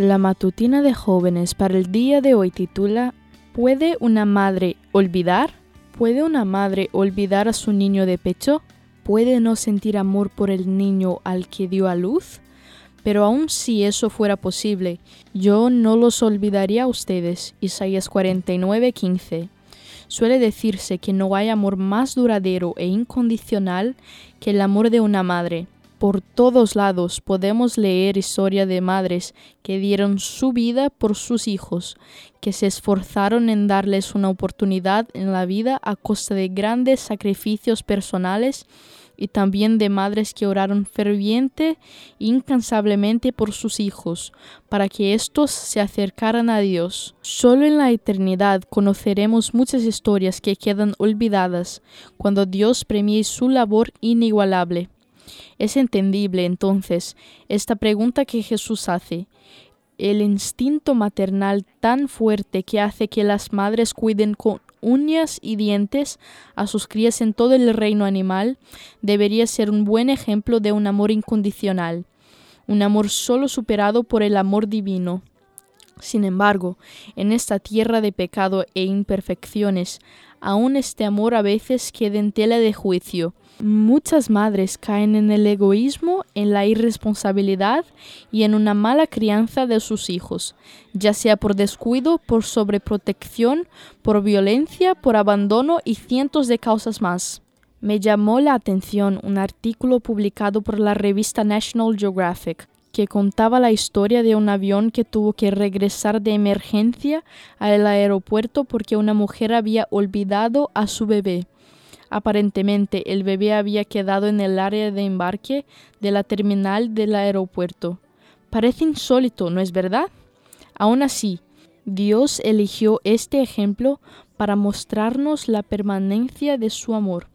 La matutina de jóvenes para el día de hoy titula ¿Puede una madre olvidar? ¿Puede una madre olvidar a su niño de pecho? ¿Puede no sentir amor por el niño al que dio a luz? Pero aun si eso fuera posible, yo no los olvidaría a ustedes. Isaías 49:15. Suele decirse que no hay amor más duradero e incondicional que el amor de una madre. Por todos lados podemos leer historia de madres que dieron su vida por sus hijos, que se esforzaron en darles una oportunidad en la vida a costa de grandes sacrificios personales y también de madres que oraron ferviente e incansablemente por sus hijos, para que éstos se acercaran a Dios. Solo en la eternidad conoceremos muchas historias que quedan olvidadas, cuando Dios premie su labor inigualable. Es entendible entonces esta pregunta que Jesús hace. El instinto maternal tan fuerte que hace que las madres cuiden con uñas y dientes a sus crías en todo el reino animal debería ser un buen ejemplo de un amor incondicional, un amor solo superado por el amor divino. Sin embargo, en esta tierra de pecado e imperfecciones, aún este amor a veces queda en tela de juicio. Muchas madres caen en el egoísmo, en la irresponsabilidad y en una mala crianza de sus hijos, ya sea por descuido, por sobreprotección, por violencia, por abandono y cientos de causas más. Me llamó la atención un artículo publicado por la revista National Geographic que contaba la historia de un avión que tuvo que regresar de emergencia al aeropuerto porque una mujer había olvidado a su bebé. Aparentemente el bebé había quedado en el área de embarque de la terminal del aeropuerto. Parece insólito, ¿no es verdad? Aún así, Dios eligió este ejemplo para mostrarnos la permanencia de su amor.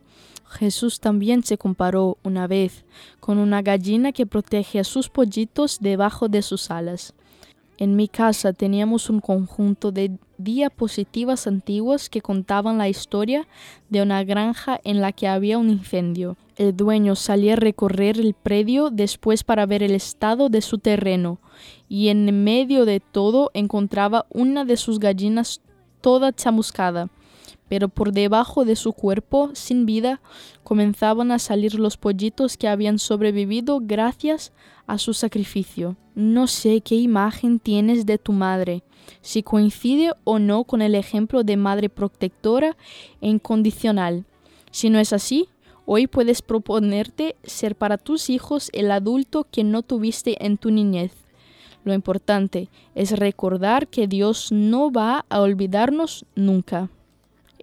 Jesús también se comparó una vez con una gallina que protege a sus pollitos debajo de sus alas. En mi casa teníamos un conjunto de diapositivas antiguas que contaban la historia de una granja en la que había un incendio. El dueño salía a recorrer el predio después para ver el estado de su terreno y en medio de todo encontraba una de sus gallinas toda chamuscada pero por debajo de su cuerpo, sin vida, comenzaban a salir los pollitos que habían sobrevivido gracias a su sacrificio. No sé qué imagen tienes de tu madre, si coincide o no con el ejemplo de madre protectora e incondicional. Si no es así, hoy puedes proponerte ser para tus hijos el adulto que no tuviste en tu niñez. Lo importante es recordar que Dios no va a olvidarnos nunca.